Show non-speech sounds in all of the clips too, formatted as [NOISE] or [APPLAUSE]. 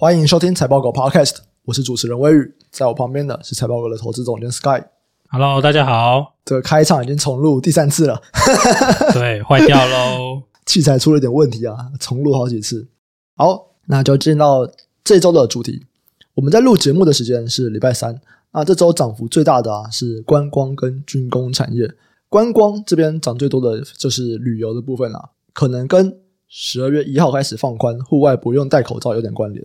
欢迎收听财报狗 Podcast，我是主持人威宇，在我旁边的是财报狗的投资总监 Sky。Hello，大家好。这个开场已经重录第三次了，[LAUGHS] 对，坏掉喽，[LAUGHS] 器材出了点问题啊，重录好几次。好，那就进到这周的主题。我们在录节目的时间是礼拜三，那这周涨幅最大的啊是观光跟军工产业。观光这边涨最多的就是旅游的部分啊，可能跟十二月一号开始放宽户外不用戴口罩有点关联。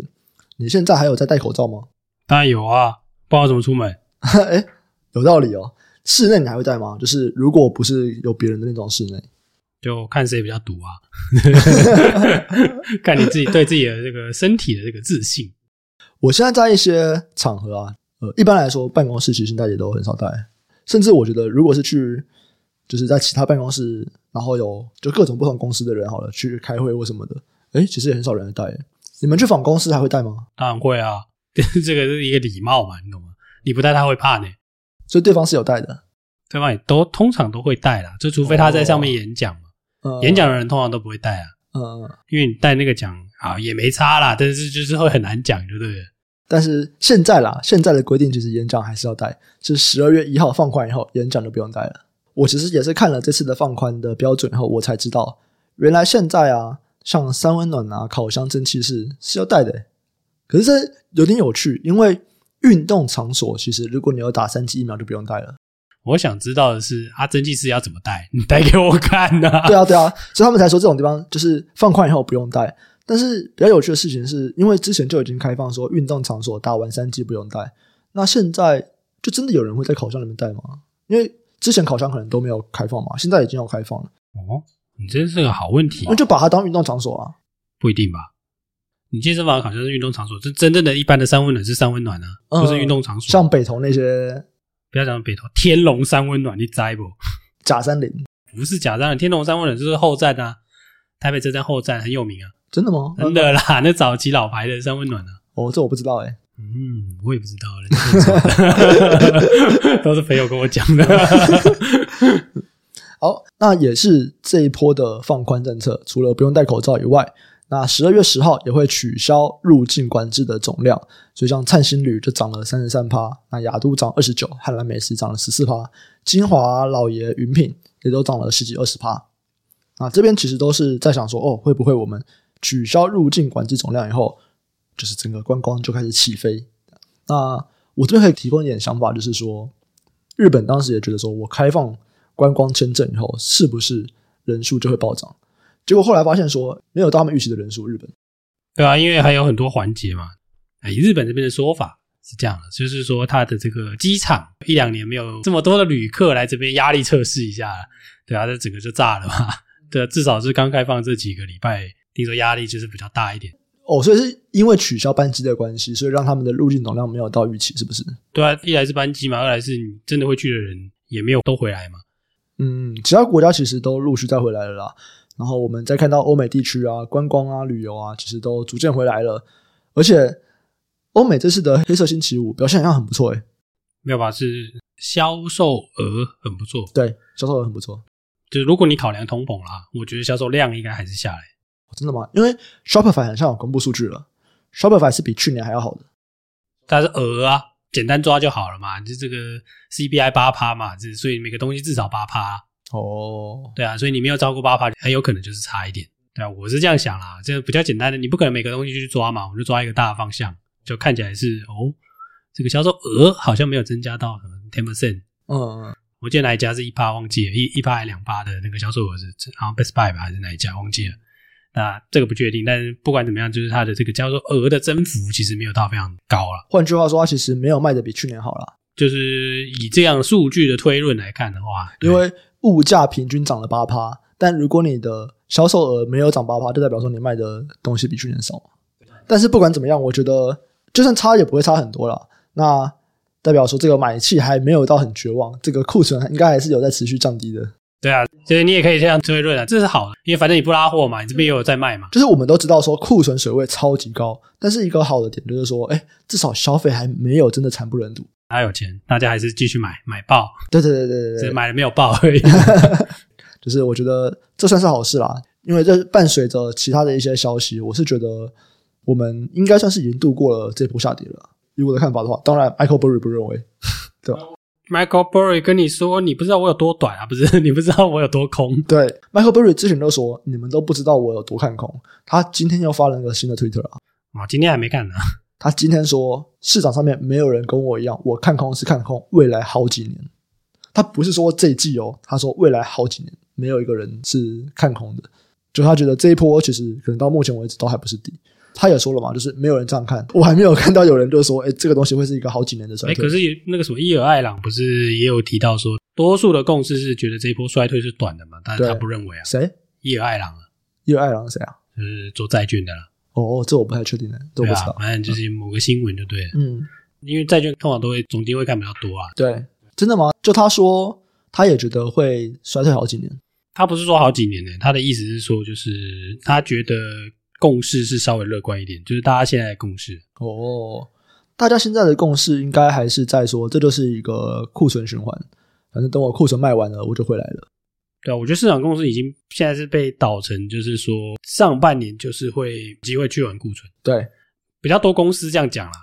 你现在还有在戴口罩吗？当然有啊，不知道怎么出门。[LAUGHS] 哎，有道理哦。室内你还会戴吗？就是如果不是有别人的那种室内，就看谁比较毒啊，[LAUGHS] 看你自己对自己的这个身体的这个自信。我现在在一些场合啊，呃，一般来说办公室其实现在也都很少戴，甚至我觉得如果是去。就是在其他办公室，然后有就各种不同公司的人好了去开会或什么的，诶，其实也很少人戴。你们去访公司还会带吗？当然会啊，[LAUGHS] 这个是一个礼貌嘛，你懂吗？你不带他会怕呢。所以对方是有带的，对方也都通常都会带啦，就除非他在上面演讲嘛。哦、演讲的人通常都不会带啊，嗯嗯，因为你带那个讲啊也没差啦，但是就是会很难讲，对不对了。但是现在啦，现在的规定其实演讲还是要带，是十二月一号放宽以后，演讲就不用带了。我其实也是看了这次的放宽的标准后，我才知道，原来现在啊，像三温暖啊、烤箱、蒸汽室是要带的。可是这有点有趣，因为运动场所其实如果你有打三剂疫苗就不用带了。我想知道的是，啊，蒸汽室要怎么带？[LAUGHS] 你带给我看呐、啊？对啊，对啊，所以他们才说这种地方就是放宽以后不用带。但是比较有趣的事情是，因为之前就已经开放说运动场所打完三剂不用带，那现在就真的有人会在烤箱里面带吗？因为之前烤箱可能都没有开放嘛，现在已经要开放了。哦，你真是个好问题。那就把它当运动场所啊？不一定吧？你健身房好像是运动场所，这真正的一般的三温暖是三温暖呢、啊，不是运动场所。像北投那些，不要讲北投，天龙三温暖你知不？[LAUGHS] 假山林不是假山林，天龙三温暖就是后站啊，台北车站后站很有名啊。真的吗？真的啦，[LAUGHS] 那早期老牌的三温暖啊。哦，这我不知道哎、欸。嗯，我也不知道了，[LAUGHS] 都是朋友跟我讲的。好，那也是这一波的放宽政策，除了不用戴口罩以外，那十二月十号也会取消入境管制的总量，所以像灿星旅就涨了三十三趴，那亚都涨二十九，汉兰美食涨了十四趴，金华、老爷、云品也都涨了十几二十趴。啊，这边其实都是在想说，哦，会不会我们取消入境管制总量以后，就是整个观光就开始起飞。那我这边可以提供一点想法，就是说，日本当时也觉得说，我开放观光签证以后，是不是人数就会暴涨？结果后来发现说，没有到他们预期的人数。日本，对啊，因为还有很多环节嘛。以日本这边的说法是这样的，就是说，他的这个机场一两年没有这么多的旅客来这边压力测试一下，对啊，这整个就炸了嘛。[LAUGHS] 对啊，至少是刚开放这几个礼拜，听说压力就是比较大一点。哦，所以是因为取消班机的关系，所以让他们的入境总量没有到预期，是不是？对啊，一来是班机嘛，二来是你真的会去的人也没有都回来嘛。嗯，其他国家其实都陆续再回来了啦。然后我们再看到欧美地区啊，观光啊、旅游啊，其实都逐渐回来了。而且欧美这次的黑色星期五表现好像很不错诶、欸。没有吧？是销售额很不错。对，销售额很不错。就是如果你考量通膨啦，我觉得销售量应该还是下来。真的吗？因为 Shopify 好像有公布数据了，Shopify 是比去年还要好的。但是额啊，简单抓就好了嘛，就这个 CPI 八趴嘛，这所以每个东西至少八趴。哦，对啊，所以你没有超过八趴，很有可能就是差一点。对啊，我是这样想啦，这个比较简单的，你不可能每个东西去抓嘛，我们就抓一个大的方向，就看起来是哦，这个销售额好像没有增加到什么 ten percent。嗯嗯，我记得哪一家是一趴，忘记了，一一趴还两趴的那个销售额是好像 Best Buy 吧，还是哪一家忘记了。那这个不确定，但是不管怎么样，就是它的这个叫做额的增幅其实没有到非常高了。换句话说，它其实没有卖的比去年好了。就是以这样数据的推论来看的话，因为物价平均涨了八趴，但如果你的销售额没有涨八趴，就代表说你卖的东西比去年少。但是不管怎么样，我觉得就算差也不会差很多了。那代表说这个买气还没有到很绝望，这个库存应该还是有在持续降低的。对啊，所以你也可以这样推论啊，这是好的，因为反正你不拉货嘛，你这边也有在卖嘛。就是我们都知道说库存水位超级高，但是一个好的点就是说，哎，至少消费还没有真的惨不忍睹。大家有钱，大家还是继续买买爆。对对对对对买了没有爆而已。[LAUGHS] 就是我觉得这算是好事啦，因为这伴随着其他的一些消息，我是觉得我们应该算是已经度过了这波下跌了。以我的看法的话，当然，Michael Burry 不认为，对吧？Michael Burry 跟你说，你不知道我有多短啊，不是？[LAUGHS] 你不知道我有多空？对，Michael Burry 之前都说，你们都不知道我有多看空。他今天又发了一个新的 Twitter 啊，啊，今天还没看呢。[LAUGHS] 他今天说，市场上面没有人跟我一样，我看空是看空未来好几年。他不是说这一季哦，他说未来好几年没有一个人是看空的，就他觉得这一波其实可能到目前为止都还不是底。他也说了嘛，就是没有人这样看，我还没有看到有人就说，哎，这个东西会是一个好几年的衰退。哎，可是那个什么伊尔艾朗不是也有提到说，多数的共识是觉得这一波衰退是短的嘛，但是他不认为啊。谁？伊尔艾朗啊？伊尔艾朗是谁啊？就是做债券的啦。哦，这我不太确定的，都不知道。反正就是某个新闻就对了。嗯，因为债券通常都会总经会看比较多啊。对，真的吗？就他说，他也觉得会衰退好几年。他不是说好几年呢，他的意思是说，就是他觉得。共识是稍微乐观一点，就是大家现在的共识哦。大家现在的共识应该还是在说，这就是一个库存循环。反正等我库存卖完了，我就回来了。对啊，我觉得市场共识已经现在是被导成，就是说上半年就是会机会去完库存。对，比较多公司这样讲啦，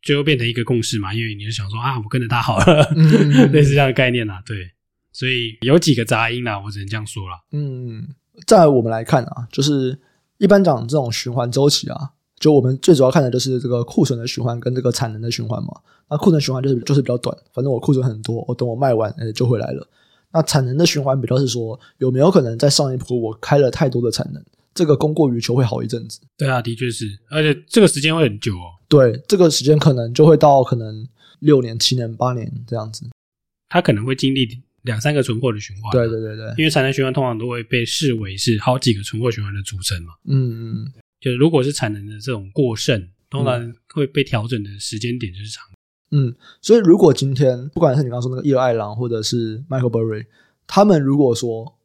最后变成一个共识嘛。因为你就想说啊，我跟着他好了，嗯、[LAUGHS] 类似这样的概念啦。对，所以有几个杂音啦，我只能这样说啦。嗯，在我们来看啊，就是。一般讲这种循环周期啊，就我们最主要看的就是这个库存的循环跟这个产能的循环嘛。那库存循环就是就是比较短，反正我库存很多，我等我卖完，哎，就回来了。那产能的循环比较是说，有没有可能在上一波我开了太多的产能，这个供过于求会好一阵子。对啊，的确是，而且这个时间会很久哦。对，这个时间可能就会到可能六年、七年、八年这样子，它可能会经历。两三个存货的循环，对对对对，因为产能循环通常都会被视为是好几个存货循环的组成嘛。嗯嗯，就是如果是产能的这种过剩，通常会被调整的时间点就是长。嗯，所以如果今天不管是你刚刚说那个伊尔艾朗或者是 Michael Burry，他们如果说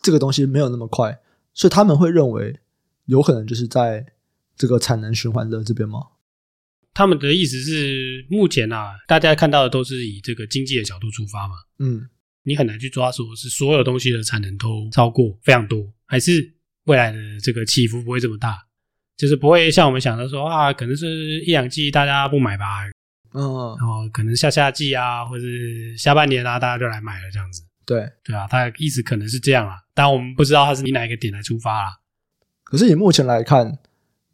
这个东西没有那么快，所以他们会认为有可能就是在这个产能循环的这边吗？他们的意思是，目前啊，大家看到的都是以这个经济的角度出发嘛。嗯。你很难去抓说是所有东西的产能都超过非常多，还是未来的这个起伏不会这么大，就是不会像我们想的说啊，可能是一两季大家不买吧，嗯，然后可能下下季啊，或者是下半年啊，大家就来买了这样子。对，对啊，他的意思可能是这样啊，但我们不知道它是以哪一个点来出发啦。可是以目前来看，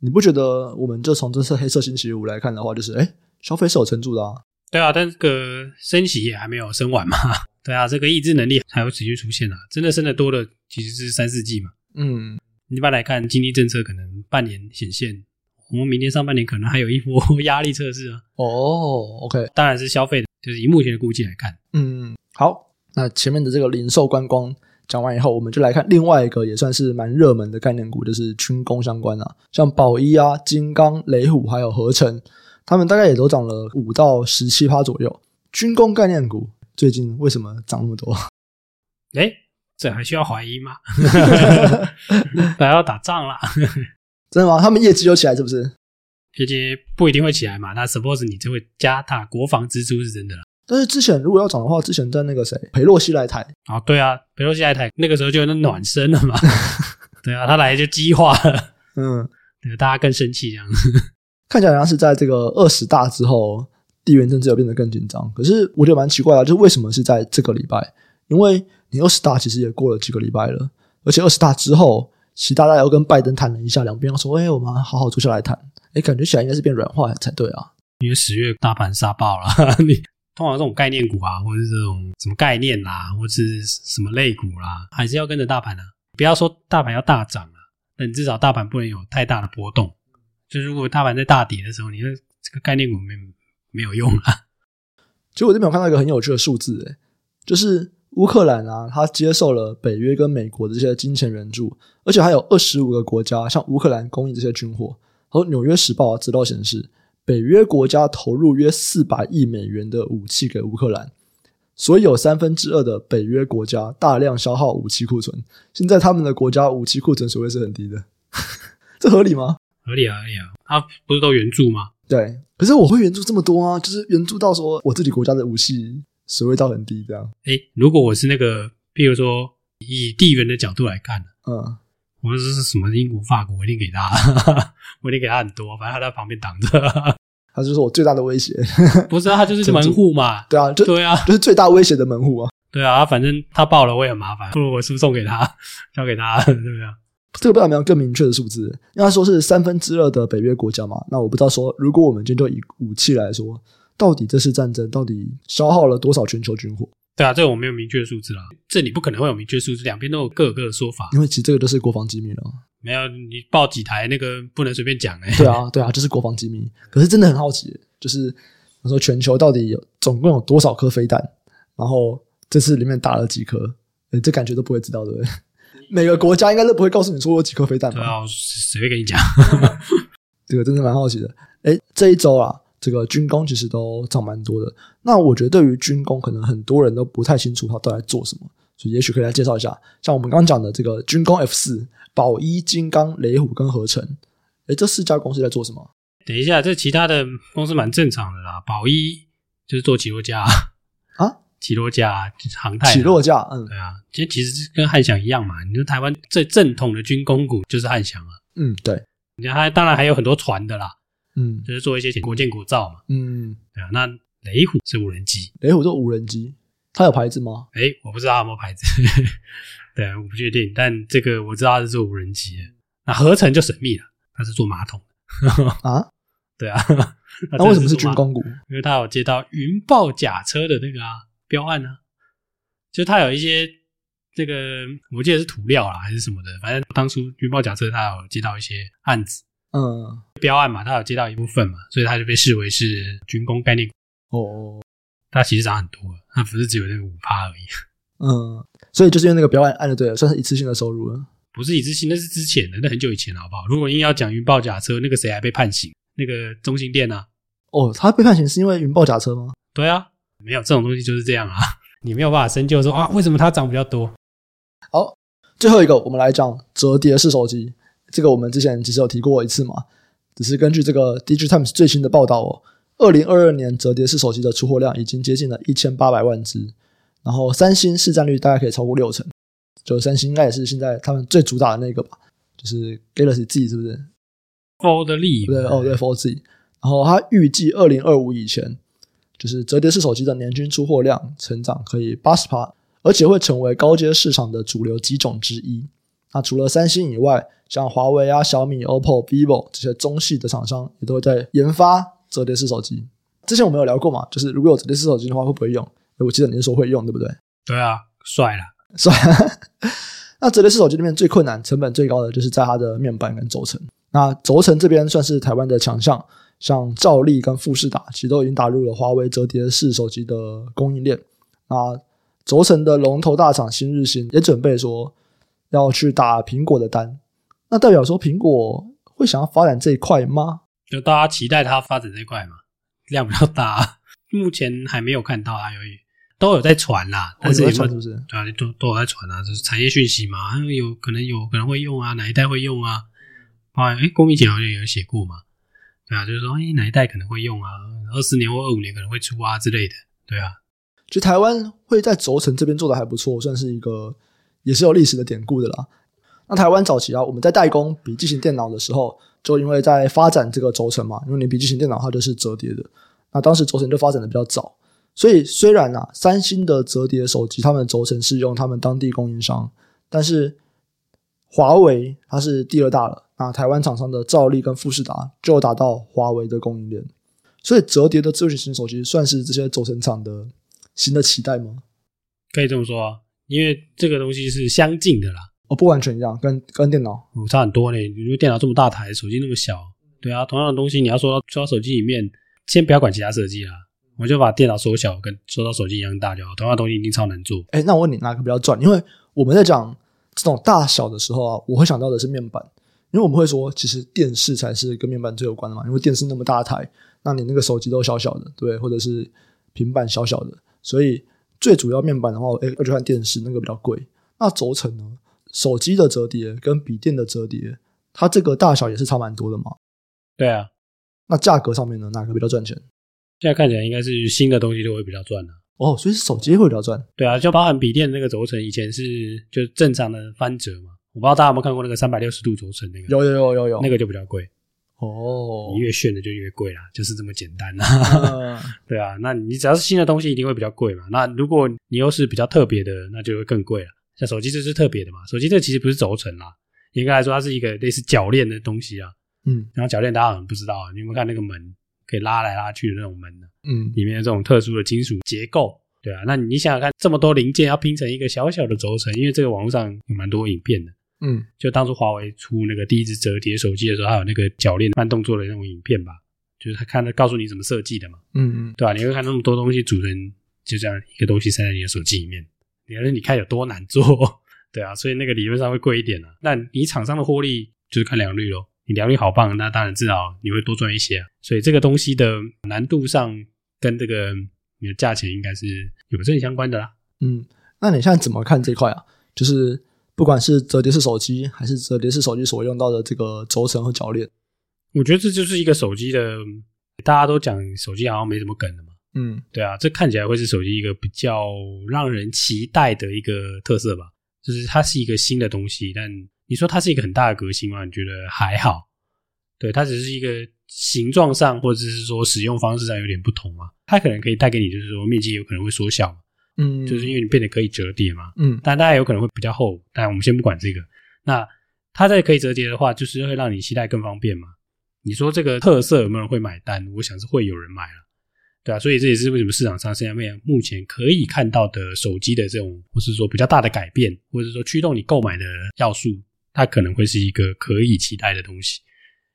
你不觉得我们就从这次黑色星期五来看的话，就是哎，消费是有撑住的啊？对啊，但这个升息也还没有升完嘛。[LAUGHS] 对啊，这个抑制能力还会持续出现啊！真的升的多的其实是三四季嘛。嗯，一般来看，经济政策可能半年显现，我们明年上半年可能还有一波压力测试啊。哦，OK，当然是消费的，就是以目前的估计来看。嗯，好，那前面的这个零售观光讲完以后，我们就来看另外一个也算是蛮热门的概念股，就是军工相关啊，像宝一啊、金刚、雷虎还有合成，他们大概也都涨了五到十七趴左右。军工概念股。最近为什么涨那么多？哎，这还需要怀疑吗？[LAUGHS] 还要打仗了？真的吗？他们业绩有起来是不是？业绩不一定会起来嘛。那 suppose 你就会加大国防支出是真的了。但是之前如果要涨的话，之前在那个谁，裴洛西来台啊，对啊，裴洛西来台那个时候就有那暖身了嘛。[LAUGHS] 对啊，他来就激化了，嗯，对，大家更生气这样子。看起来好像是在这个二十大之后。地缘政治又变得更紧张，可是我觉得蛮奇怪的，就是为什么是在这个礼拜？因为你二十大其实也过了几个礼拜了，而且二十大之后，习大大又跟拜登谈了一下，两边说：“哎，我们好好坐下来谈。”哎，感觉起来应该是变软化才对啊。因为十月大盘杀爆了，[LAUGHS] 你通常这种概念股啊，或者是这种什么概念啦，或者是什么类股啦，还是要跟着大盘啊。不要说大盘要大涨啊，但至少大盘不能有太大的波动。就如果大盘在大跌的时候，你的这个概念股没。没有用啊！[LAUGHS] 其实我这边有看到一个很有趣的数字，就是乌克兰啊，它接受了北约跟美国的这些金钱援助，而且还有二十五个国家向乌克兰供应这些军火。和《纽约时报》资料显示，北约国家投入约四百亿美元的武器给乌克兰，所以有三分之二的北约国家大量消耗武器库存。现在他们的国家武器库存水位是很低的，[LAUGHS] 这合理吗？合理啊，合理啊！他不是都援助吗？对。可是我会援助这么多啊，就是援助到说我自己国家的武器水位到很低这样。诶，如果我是那个，譬如说以地缘的角度来看，嗯，我说这是什么英国、法国，我一定给他，[LAUGHS] 我一定给他很多，反正他在旁边挡着。他就是我最大的威胁。[LAUGHS] 不是啊，他就是门户嘛。[LAUGHS] 对啊，就对啊，就是最大威胁的门户啊。对啊，反正他爆了我也很麻烦，不如我输送给他，交给他，对不对？这个不知道有没有更明确的数字？因为他说是三分之二的北约国家嘛。那我不知道说，如果我们今天就以武器来说，到底这次战争到底消耗了多少全球军火？对啊，这个我没有明确的数字啦。这里不可能会有明确数字，两边都有各有各的说法。因为其实这个都是国防机密了。没有，你报几台那个不能随便讲哎、欸。对啊，对啊，就是国防机密。可是真的很好奇，就是我说全球到底有总共有多少颗飞弹？然后这次里面打了几颗？诶这感觉都不会知道，对不对？每个国家应该都不会告诉你说有几颗飞弹吧？对啊，谁会跟你讲？[LAUGHS] 这个真的蛮好奇的。哎，这一周啊，这个军工其实都涨蛮多的。那我觉得对于军工，可能很多人都不太清楚它到底在做什么，所以也许可以来介绍一下。像我们刚刚讲的这个军工 F 四、宝一、金刚、雷虎跟合成，哎，这四家公司在做什么？等一下，这其他的公司蛮正常的啦。宝一就是做起落架啊。起落架、航太、起落架，嗯，对啊，其实其实跟汉翔一样嘛。你说台湾最正统的军工股就是汉翔啊，嗯，对。你看，它当然还有很多船的啦，嗯，就是做一些国建国造嘛，嗯，对啊。那雷虎是无人机，雷虎做无人机，它有牌子吗？哎，我不知道它有没有牌子，[LAUGHS] 对啊，我不确定。但这个我知道它是做无人机的。那合成就神秘了，它是做马桶 [LAUGHS] 啊，对啊。[LAUGHS] 那为什么是军工股？因为它有接到云豹甲车的那个啊。标案呢、啊，就他有一些这个，我记得是涂料啦，还是什么的，反正当初云豹甲车他有接到一些案子，嗯，标案嘛，他有接到一部分嘛，所以他就被视为是军工概念股。哦，他其实涨很多，他不是只有那个五趴而已。[LAUGHS] 嗯，所以就是因为那个标案按的对了，算是一次性的收入了。不是一次性，那是之前的，那很久以前了，好不好？如果硬要讲云豹假车，那个谁还被判刑？那个中兴店啊？哦，他被判刑是因为云豹假车吗？对啊。没有这种东西就是这样啊，[LAUGHS] 你没有办法深究说啊，为什么它涨比较多？好，最后一个我们来讲折叠式手机，这个我们之前其实有提过一次嘛，只是根据这个 DIGITIMES 最新的报道哦，二零二二年折叠式手机的出货量已经接近了一千八百万只，然后三星市占率大概可以超过六成，就三星应该也是现在他们最主打的那个吧，就是 Galaxy Z 是不是？Fold Z 对哦对 Fold Z，然后它预计二零二五以前。就是折叠式手机的年均出货量成长可以八十趴，而且会成为高阶市场的主流机种之一。那除了三星以外，像华为啊、小米、OPPO、vivo 这些中系的厂商也都会在研发折叠式手机。之前我们有聊过嘛，就是如果有折叠式手机的话，会不会用？我记得你是说会用，对不对？对啊，帅了，[LAUGHS] 帅。那折叠式手机里面最困难、成本最高的就是在它的面板跟轴承。那轴承这边算是台湾的强项。像兆力跟富士达，其实都已经打入了华为折叠式手机的供应链。啊，轴承的龙头大厂新日新也准备说要去打苹果的单。那代表说苹果会想要发展这一块吗？就大家期待它发展这一块嘛，量比较大。目前还没有看到啊，由于都有在传啦，但是有传是不是？对啊，都都有在传啊，就是产业讯息嘛，有可能有可能会用啊，哪一代会用啊？啊，哎，郭明贤好像也有写过嘛。对啊，就是说，哎，哪一代可能会用啊？二四年或二五年可能会出啊之类的。对啊，其实台湾会在轴承这边做的还不错，算是一个也是有历史的典故的啦。那台湾早期啊，我们在代工笔记型电脑的时候，就因为在发展这个轴承嘛，因为你笔记型电脑它就是折叠的，那当时轴承就发展的比较早，所以虽然啊，三星的折叠手机他们轴承是用他们当地供应商，但是华为它是第二大了。那台湾厂商的兆力跟富士达就打到华为的供应链，所以折叠的智慧型手机算是这些轴承厂的新的期待吗？可以这么说啊，因为这个东西是相近的啦。哦，不完全一样，跟跟电脑、哦、差很多呢。你说电脑这么大台，手机那么小，对啊，同样的东西你要说到说到手机里面，先不要管其他设计啦，我就把电脑缩小，跟缩到手机一样大就好。同样的东西一定超难做。哎，那我问你哪个比较赚？因为我们在讲这种大小的时候啊，我会想到的是面板。因为我们会说，其实电视才是跟面板最有关的嘛。因为电视那么大台，那你那个手机都小小的，对，或者是平板小小的，所以最主要面板的话，哎，要去看电视那个比较贵。那轴承呢？手机的折叠跟笔电的折叠，它这个大小也是差蛮多的嘛。对啊，那价格上面呢，哪个比较赚钱？现在看起来应该是新的东西都会比较赚的。哦，所以是手机会比较赚。对啊，就包含笔电那个轴承，以前是就正常的翻折嘛。我不知道大家有没有看过那个三百六十度轴承那个？有有有有有，那个就比较贵。哦，你越炫的就越贵啦，就是这么简单啦。嗯、[LAUGHS] 对啊，那你只要是新的东西，一定会比较贵嘛。那如果你又是比较特别的，那就会更贵了。像手机这是特别的嘛，手机这其实不是轴承啦，应该来说它是一个类似铰链的东西啊。嗯，然后铰链大家可能不知道啊，你有没有看那个门可以拉来拉去的那种门呢？嗯，里面的这种特殊的金属结构，对啊，那你想想看，这么多零件要拼成一个小小的轴承，因为这个网络上有蛮多影片的。嗯，就当初华为出那个第一只折叠手机的时候，还有那个铰链慢动作的那种影片吧，就是他看他告诉你怎么设计的嘛。嗯嗯，对吧、啊？你会看那么多东西组成就这样一个东西塞在你的手机里面，你看你看有多难做，对啊，所以那个理论上会贵一点啊。那你厂商的获利就是看良率咯，你良率好棒，那当然至少你会多赚一些啊。所以这个东西的难度上跟这个你的价钱应该是有正相关的啦。嗯，那你现在怎么看这块啊？就是。不管是折叠式手机，还是折叠式手机所用到的这个轴承和铰链，我觉得这就是一个手机的，大家都讲手机好像没什么梗的嘛。嗯，对啊，这看起来会是手机一个比较让人期待的一个特色吧。就是它是一个新的东西，但你说它是一个很大的革新吗？你觉得还好？对，它只是一个形状上或者是说使用方式上有点不同嘛。它可能可以带给你，就是说面积有可能会缩小。嗯，就是因为你变得可以折叠嘛，嗯，但大家有可能会比较厚，但我们先不管这个。那它在可以折叠的话，就是会让你携带更方便嘛。你说这个特色有没有人会买单？我想是会有人买了，对啊，所以这也是为什么市场上现在目前可以看到的手机的这种，或是说比较大的改变，或者说驱动你购买的要素，它可能会是一个可以期待的东西。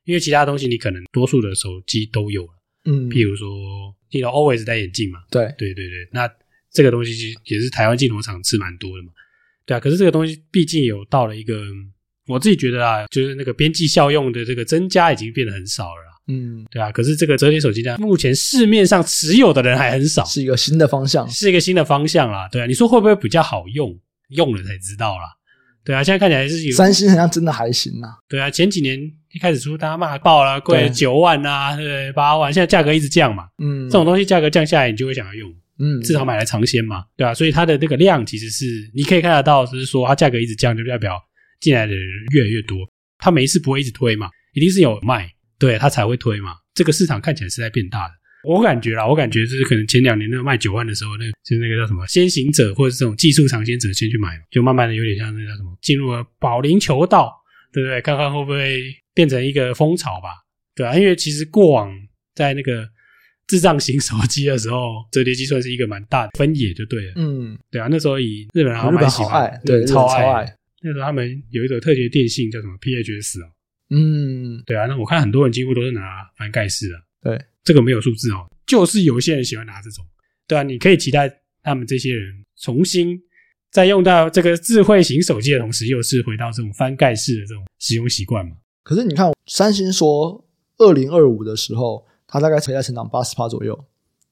因为其他东西你可能多数的手机都有了，嗯，譬如说，记得 always 戴眼镜嘛，对，对对对，那。这个东西其实也是台湾镜头厂吃蛮多的嘛，对啊。可是这个东西毕竟有到了一个，我自己觉得啊，就是那个边际效用的这个增加已经变得很少了，嗯，对啊。可是这个折叠手机呢，目前市面上持有的人还很少，是一个新的方向，是一个新的方向啦，对啊。你说会不会比较好用？用了才知道啦，对啊。现在看起来是有三星好像真的还行啊，对啊。前几年一开始出，大家骂爆了，贵了九万啊，对？八万，现在价格一直降嘛，嗯，这种东西价格降下来，你就会想要用。嗯，至少买来尝鲜嘛，对吧、啊？所以它的那个量其实是你可以看得到，就是说它价格一直降，就代表进来的人越来越多。它每一次不会一直推嘛，一定是有卖，对它才会推嘛。这个市场看起来是在变大的。我感觉啦，我感觉就是可能前两年那个卖九万的时候，那个就是那个叫什么先行者或者是这种技术尝鲜者先去买，就慢慢的有点像那个叫什么进入了保龄球道，对不对？看看会不会变成一个风潮吧，对啊，因为其实过往在那个。智障型手机的时候，折叠机算是一个蛮大的分野，就对了。嗯，对啊，那时候以日本人好像蛮喜欢，爱对，超爱，超爱。那时候他们有一种特别电信叫什么 PHS 哦。嗯，对啊，那我看很多人几乎都是拿翻盖式的。对，这个没有数字哦，就是有些人喜欢拿这种。对啊，你可以期待他们这些人重新在用到这个智慧型手机的同时，又是回到这种翻盖式的这种使用习惯嘛。可是你看，三星说二零二五的时候。它大概可以在成长八十趴左右，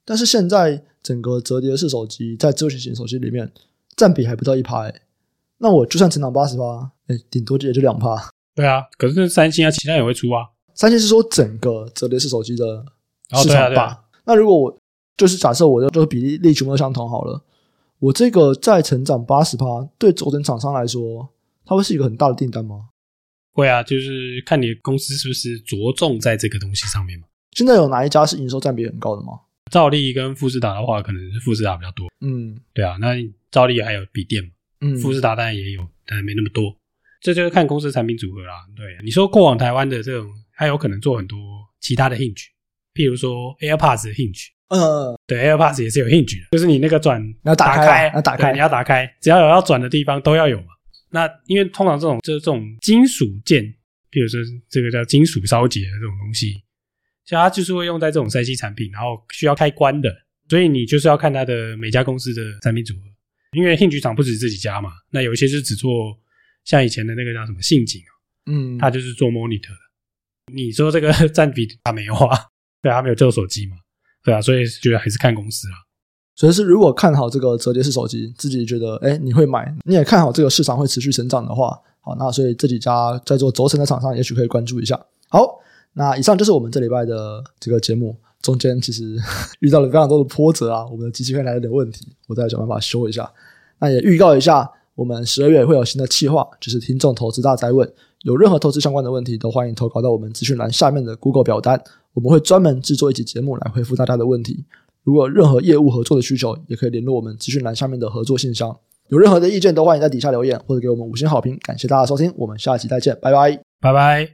但是现在整个折叠式手机在智慧型手机里面占比还不到一趴诶，那我就算成长八十趴，诶顶多也就两趴。对啊，可是三星啊，其他也会出啊。三星是说整个折叠式手机的市场吧？哦对啊对啊，那如果我就是假设我的这个比例例全部都相同好了，我这个再成长八十趴，对轴承厂商来说，它会是一个很大的订单吗？会啊，就是看你公司是不是着重在这个东西上面嘛。现在有哪一家是营收占比很高的吗？兆利跟富士达的话，可能是富士达比较多。嗯，对啊，那兆利还有笔电嘛？嗯，富士达当然也有，但没那么多。这就是看公司产品组合啦。对，你说过往台湾的这种，还有可能做很多其他的 hinge，譬如说 AirPods 的 hinge。嗯，对，AirPods 也是有 hinge 的，就是你那个转你要打开，要打开，你要打开，只要有要转的地方都要有嘛。那因为通常这种就是这种金属件，譬如说这个叫金属烧结的这种东西。所以它就是会用在这种三 C 产品，然后需要开关的，所以你就是要看它的每家公司的产品组合，因为 Hinge 厂不止自己家嘛，那有一些是只做像以前的那个叫什么信景，嗯，它就是做 monitor 的。你说这个 [LAUGHS] 占比它没有啊？对啊，它没有做手机嘛？对啊，所以觉得还是看公司啊。所以是如果看好这个折叠式手机，自己觉得哎你会买，你也看好这个市场会持续成长的话，好，那所以这几家在做轴承的厂商也许可以关注一下。好。那以上就是我们这礼拜的这个节目，中间其实 [LAUGHS] 遇到了非常多的波折啊，我们的机器会来有点问题，我再想办法修一下。那也预告一下，我们十二月会有新的企划，就是听众投资大灾问。有任何投资相关的问题，都欢迎投稿到我们资讯栏下面的 Google 表单，我们会专门制作一集节目来回复大家的问题。如果任何业务合作的需求，也可以联络我们资讯栏下面的合作信箱。有任何的意见，都欢迎在底下留言或者给我们五星好评。感谢大家收听，我们下期再见，拜拜，拜拜。